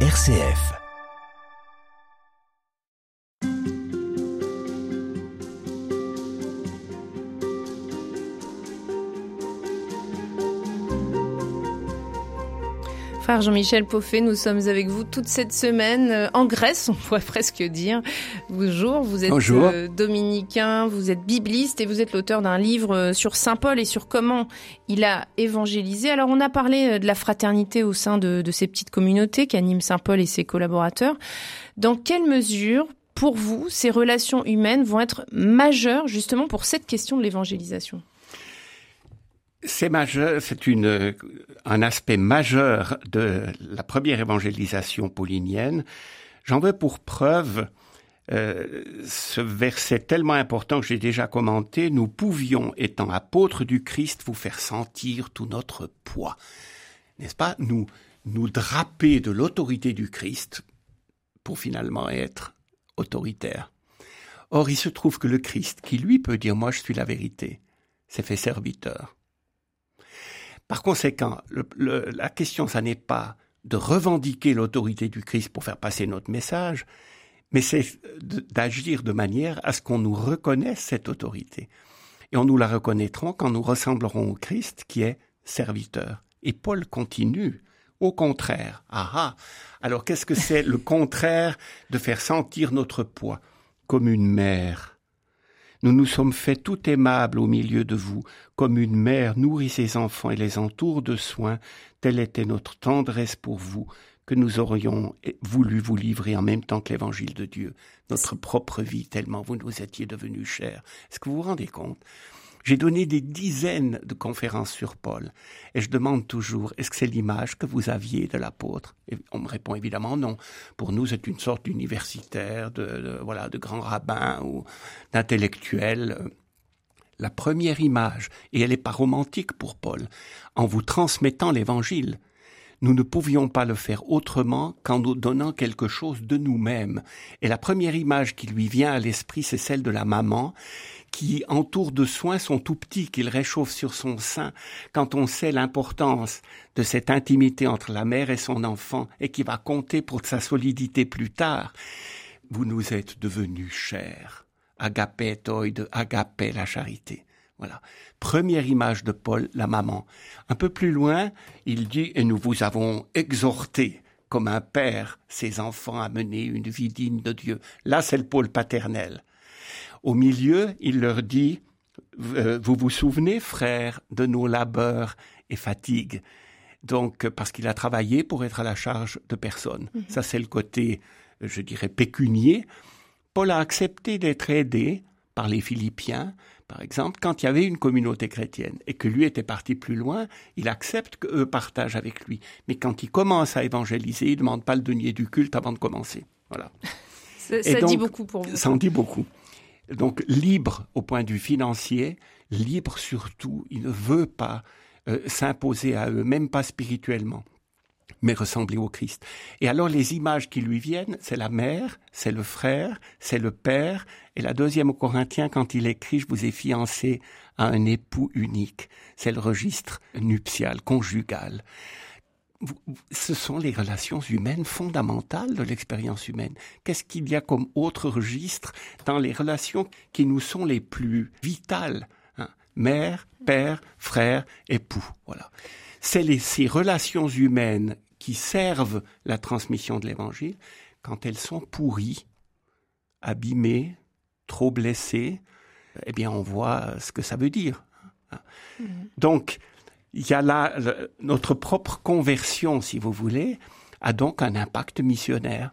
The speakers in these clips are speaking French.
RCF. Frère Jean-Michel Poffet, nous sommes avec vous toute cette semaine euh, en Grèce, on pourrait presque dire. Bonjour, vous êtes euh, dominicain, vous êtes bibliste et vous êtes l'auteur d'un livre euh, sur Saint Paul et sur comment il a évangélisé. Alors on a parlé de la fraternité au sein de, de ces petites communautés qu'animent Saint Paul et ses collaborateurs. Dans quelle mesure, pour vous, ces relations humaines vont être majeures justement pour cette question de l'évangélisation? C'est un aspect majeur de la première évangélisation paulinienne. J'en veux pour preuve euh, ce verset tellement important que j'ai déjà commenté. Nous pouvions, étant apôtres du Christ, vous faire sentir tout notre poids. N'est-ce pas? Nous, nous draper de l'autorité du Christ pour finalement être autoritaire. Or, il se trouve que le Christ, qui lui peut dire moi je suis la vérité, s'est fait serviteur. Par conséquent, la question, ça n'est pas de revendiquer l'autorité du Christ pour faire passer notre message, mais c'est d'agir de manière à ce qu'on nous reconnaisse cette autorité. Et on nous la reconnaîtrons quand nous ressemblerons au Christ qui est serviteur. Et Paul continue. Au contraire. Ah ah. Alors qu'est-ce que c'est le contraire de faire sentir notre poids comme une mère? Nous nous sommes fait tout aimables au milieu de vous, comme une mère nourrit ses enfants et les entoure de soins, telle était notre tendresse pour vous, que nous aurions voulu vous livrer en même temps que l'évangile de Dieu, notre propre vie, tellement vous nous étiez devenus chers. Est-ce que vous vous rendez compte? J'ai donné des dizaines de conférences sur Paul et je demande toujours est-ce que c'est l'image que vous aviez de l'apôtre? Et On me répond évidemment non. Pour nous, c'est une sorte d'universitaire, de, voilà, de grand rabbin ou d'intellectuel. La première image, et elle n'est pas romantique pour Paul, en vous transmettant l'évangile, nous ne pouvions pas le faire autrement qu'en nous donnant quelque chose de nous-mêmes. Et la première image qui lui vient à l'esprit, c'est celle de la maman qui entoure de soins son tout petit, qu'il réchauffe sur son sein, quand on sait l'importance de cette intimité entre la mère et son enfant, et qui va compter pour sa solidité plus tard, vous nous êtes devenus chers. Agapé toi de agapé la charité. Voilà. Première image de Paul, la maman. Un peu plus loin, il dit, et nous vous avons exhorté comme un père ses enfants à mener une vie digne de Dieu. Là, c'est le pôle paternel. Au milieu, il leur dit, euh, vous vous souvenez, frères, de nos labeurs et fatigues? Donc, parce qu'il a travaillé pour être à la charge de personne. Mhm. Ça, c'est le côté, je dirais, pécunier. Paul a accepté d'être aidé par les Philippiens, par exemple, quand il y avait une communauté chrétienne et que lui était parti plus loin, il accepte qu'eux partagent avec lui. Mais quand il commence à évangéliser, il ne demande pas le denier du culte avant de commencer. Voilà. ça, dit beaucoup pour vous. Ça en dit beaucoup. Donc libre au point de vue financier, libre surtout, il ne veut pas euh, s'imposer à eux, même pas spirituellement, mais ressembler au Christ. Et alors les images qui lui viennent, c'est la mère, c'est le frère, c'est le père, et la deuxième au Corinthiens, quand il écrit, je vous ai fiancé à un époux unique, c'est le registre nuptial, conjugal ce sont les relations humaines fondamentales de l'expérience humaine. Qu'est-ce qu'il y a comme autre registre dans les relations qui nous sont les plus vitales hein? Mère, père, frère, époux. Voilà. C'est ces relations humaines qui servent la transmission de l'Évangile quand elles sont pourries, abîmées, trop blessées. Eh bien, on voit ce que ça veut dire. Hein. Mmh. Donc, il y a là notre propre conversion, si vous voulez, a donc un impact missionnaire.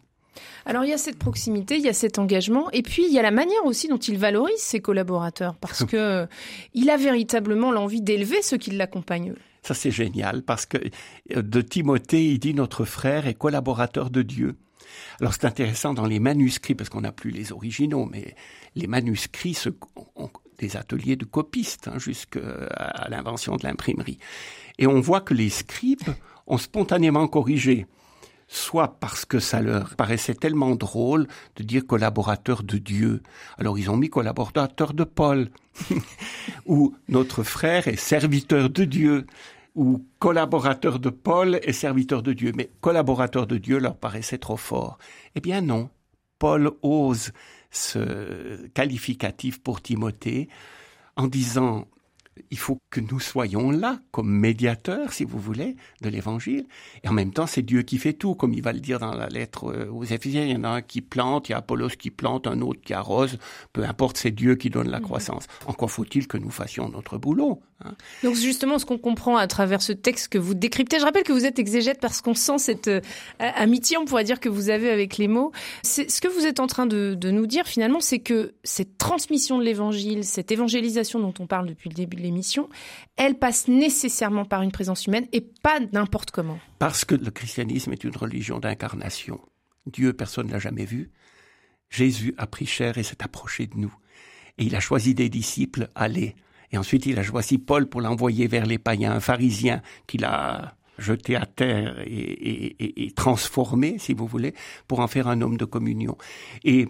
Alors il y a cette proximité, il y a cet engagement, et puis il y a la manière aussi dont il valorise ses collaborateurs, parce que il a véritablement l'envie d'élever ceux qui l'accompagnent. Ça c'est génial, parce que euh, de Timothée, il dit notre frère est collaborateur de Dieu. Alors c'est intéressant dans les manuscrits, parce qu'on n'a plus les originaux, mais les manuscrits se, des ateliers de copistes hein, jusqu'à l'invention de l'imprimerie. Et on voit que les scribes ont spontanément corrigé, soit parce que ça leur paraissait tellement drôle de dire collaborateur de Dieu. Alors ils ont mis collaborateur de Paul, ou notre frère est serviteur de Dieu. Ou collaborateur de Paul et serviteur de Dieu. Mais collaborateur de Dieu leur paraissait trop fort. Eh bien non, Paul ose ce qualificatif pour Timothée en disant il faut que nous soyons là comme médiateurs, si vous voulez, de l'Évangile. Et en même temps, c'est Dieu qui fait tout, comme il va le dire dans la lettre euh, aux Éphésiens. Il y en a un qui plante, il y a Apollos qui plante, un autre qui arrose. Peu importe, c'est Dieu qui donne la mhm. croissance. Encore faut-il que nous fassions notre boulot. Hein? Donc justement, ce qu'on comprend à travers ce texte que vous décryptez, je rappelle que vous êtes exégète parce qu'on sent cette euh, amitié, on pourrait dire, que vous avez avec les mots. C'est, ce que vous êtes en train de, de nous dire finalement, c'est que cette transmission de l'Évangile, cette évangélisation dont on parle depuis le début l'émission, elle passe nécessairement par une présence humaine et pas n'importe comment. Parce que le christianisme est une religion d'incarnation. Dieu, personne ne l'a jamais vu. Jésus a pris chair et s'est approché de nous. Et il a choisi des disciples, allez, et ensuite, il a choisi Paul pour l'envoyer vers les païens, un pharisien qu'il a jeté à terre et, transformé, si vous voulez, pour en faire un homme de communion. Et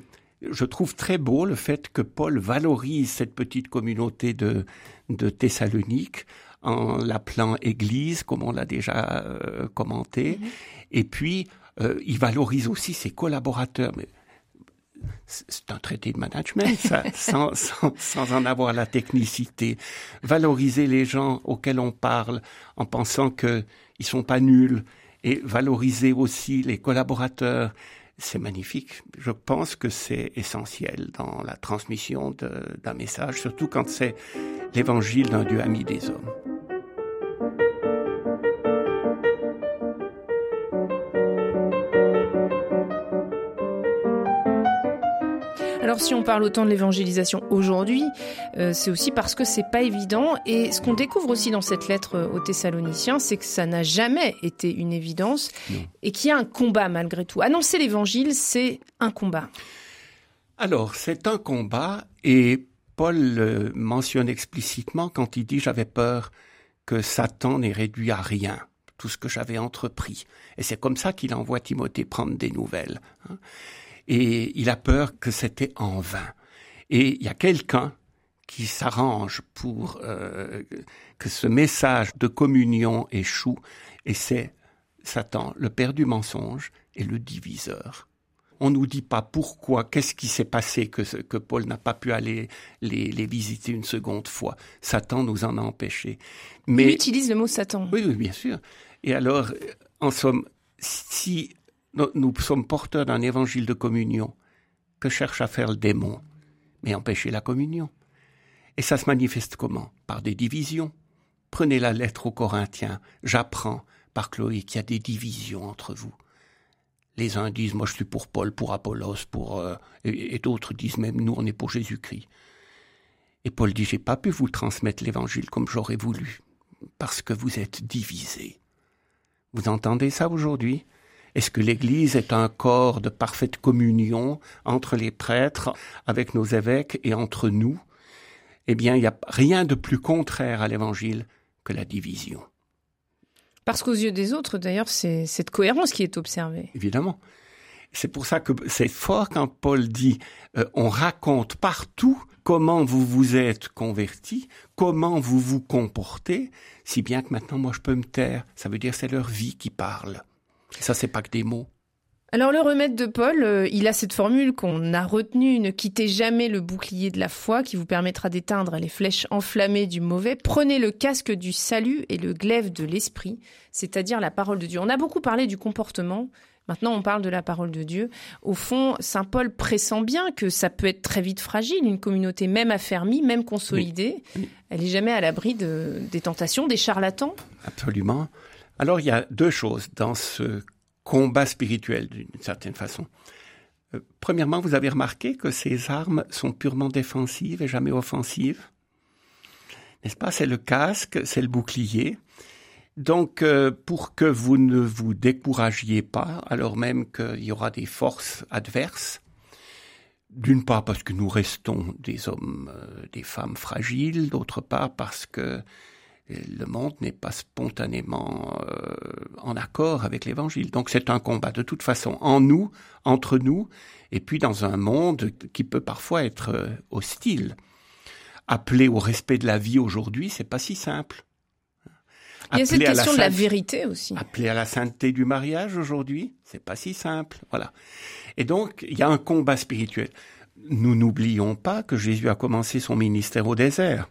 je trouve très beau le fait que Paul valorise cette petite communauté de, de Thessalonique en l'appelant Église, comme on l'a déjà euh, commenté. Mm-hmm. Et puis, euh, il valorise aussi ses collaborateurs. Mais c'est un traité de management, ça, sans, sans, sans, en avoir la technicité. Valoriser les gens auxquels on parle en pensant qu'ils ne sont pas nuls et valoriser aussi les collaborateurs, c'est magnifique. Je pense que c'est essentiel dans la transmission d'un message, surtout quand c'est l'évangile d'un Dieu ami des hommes. Alors si on parle autant de l'évangélisation aujourd'hui, euh, c'est aussi parce que c'est pas évident. Et ce qu'on découvre aussi dans cette lettre euh, aux Thessaloniciens, c'est que ça n'a jamais été une évidence et qu'il y a un combat malgré tout. Annoncer l'évangile, c'est un combat. Alors c'est un combat et Paul le mentionne explicitement quand il dit j'avais peur que Satan n'ait réduit à rien tout ce que j'avais entrepris. Et c'est comme ça qu'il envoie Timothée prendre des nouvelles. Et il a peur que c'était en vain. Et il y a quelqu'un qui s'arrange pour euh, que ce message de communion échoue, et c'est Satan, le père du mensonge et le diviseur. On nous dit pas pourquoi, qu'est-ce qui s'est passé que, que Paul n'a pas pu aller les, les, visiter une seconde fois. Satan nous en a empêchés. Mais il utilise le mot Satan. Oui, oui, bien sûr. Et alors, en somme, si nous sommes porteurs d'un évangile de communion que cherche à faire le démon, mais empêcher la communion. Et ça se manifeste comment? Par des divisions. Prenez la lettre aux Corinthiens. J'apprends par Chloé qu'il y a des divisions entre vous. Les uns disent moi je suis pour Paul, pour Apollos, pour euh, et, d'autres disent même nous on est pour Jésus-Christ. Et Paul dit j'ai pas pu vous transmettre l'évangile comme j'aurais voulu parce que vous êtes divisés. Vous entendez ça aujourd'hui? Est-ce que l'Église est un corps de parfaite communion entre les prêtres, avec nos évêques et entre nous? Eh bien, il n'y a rien de plus contraire à l'Évangile que la division. Parce qu'aux yeux des autres, d'ailleurs, c'est cette cohérence qui est observée. Évidemment. C'est pour ça que c'est fort quand Paul dit euh, on raconte partout comment vous vous êtes convertis, comment vous vous comportez, si bien que maintenant moi je peux me taire. Ça veut dire c'est leur vie qui parle. Ça, c'est pas que des mots. Alors le remède de Paul, euh, il a cette formule qu'on a retenue, ne quittez jamais le bouclier de la foi qui vous permettra d'éteindre les flèches enflammées du mauvais. Prenez le casque du salut et le glaive de l'esprit, c'est-à-dire la parole de Dieu. On a beaucoup parlé du comportement, maintenant on parle de la parole de Dieu. Au fond, Saint Paul pressent bien que ça peut être très vite fragile, une communauté même affermie, même consolidée. Elle est jamais à l'abri de, des tentations, des charlatans. Absolument. Alors il y a deux choses dans ce combat spirituel d'une certaine façon. Euh, premièrement, vous avez remarqué que ces armes sont purement défensives et jamais offensives? N'est-ce pas? C'est le casque, c'est le bouclier. Donc, euh, pour que vous ne vous découragiez pas, alors même qu'il y aura des forces adverses, d'une part parce que nous restons des hommes, euh, des femmes fragiles, d'autre part parce que le monde n'est pas spontanément euh, en accord avec l'évangile. Donc c'est un combat de toute façon en nous, entre nous, et puis dans un monde qui peut parfois être euh, hostile. Appeler au respect de la vie aujourd'hui, c'est pas si simple. Il y a cette question de la vérité aussi. Appeler à la sainteté du mariage aujourd'hui, c'est pas si simple. Voilà. Et donc, il y a un combat spirituel. Nous n'oublions pas que Jésus a commencé son ministère au désert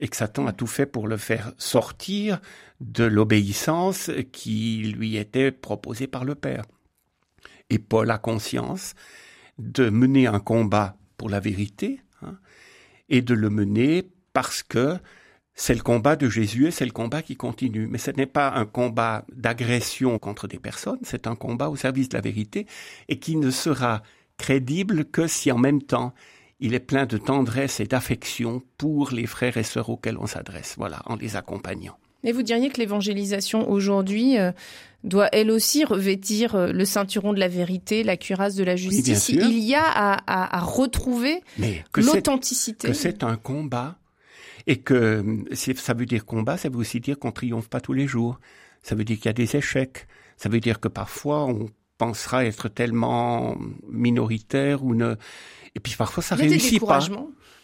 et que Satan a tout fait pour le faire sortir de l'obéissance qui lui était proposée par le Père. Et Paul a conscience de mener un combat pour la vérité hein, et de le mener parce que c'est le combat de Jésus et c'est le combat qui continue. Mais ce n'est pas un combat d'agression contre des personnes, c'est un combat au service de la vérité et qui ne sera crédible que si en même temps il est plein de tendresse et d'affection pour les frères et sœurs auxquels on s'adresse, voilà, en les accompagnant. Et vous diriez que l'évangélisation aujourd'hui euh, doit elle aussi revêtir euh, le ceinturon de la vérité, la cuirasse de la justice? il y a à, retrouver l'authenticité. Que c'est un combat et que ça veut dire combat, ça veut aussi dire qu'on triomphe pas tous les jours. Ça veut dire qu'il y a des échecs. Ça veut dire que parfois on pensera être tellement minoritaire ou ne et puis parfois ça réussit pas.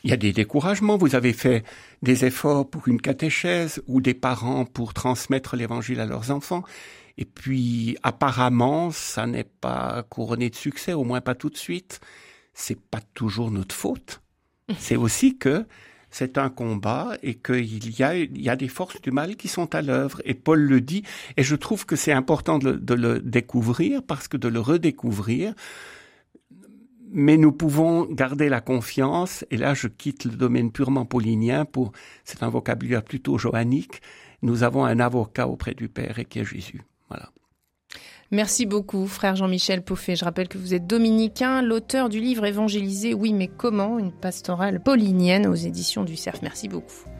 Il y a des découragements. Vous avez fait des efforts pour une catéchèse ou des parents pour transmettre l'évangile à leurs enfants. Et puis apparemment, ça n'est pas couronné de succès, au moins pas tout de suite. C'est pas toujours notre faute. C'est aussi que c'est un combat et qu'il y a, il y a des forces du mal qui sont à l'œuvre. Et Paul le dit, et je trouve que c'est important de le, découvrir parce que de le redécouvrir, mais nous pouvons garder la confiance, et là je quitte le domaine purement paulinien pour, c'est un vocabulaire plutôt johannique, nous avons un avocat auprès du Père et qui est Jésus. Merci beaucoup, frère Jean-Michel Pouffet. Je rappelle que vous êtes dominicain, l'auteur du livre évangélisé Oui mais comment, une pastorale paulinienne aux éditions du Cerf. Merci beaucoup.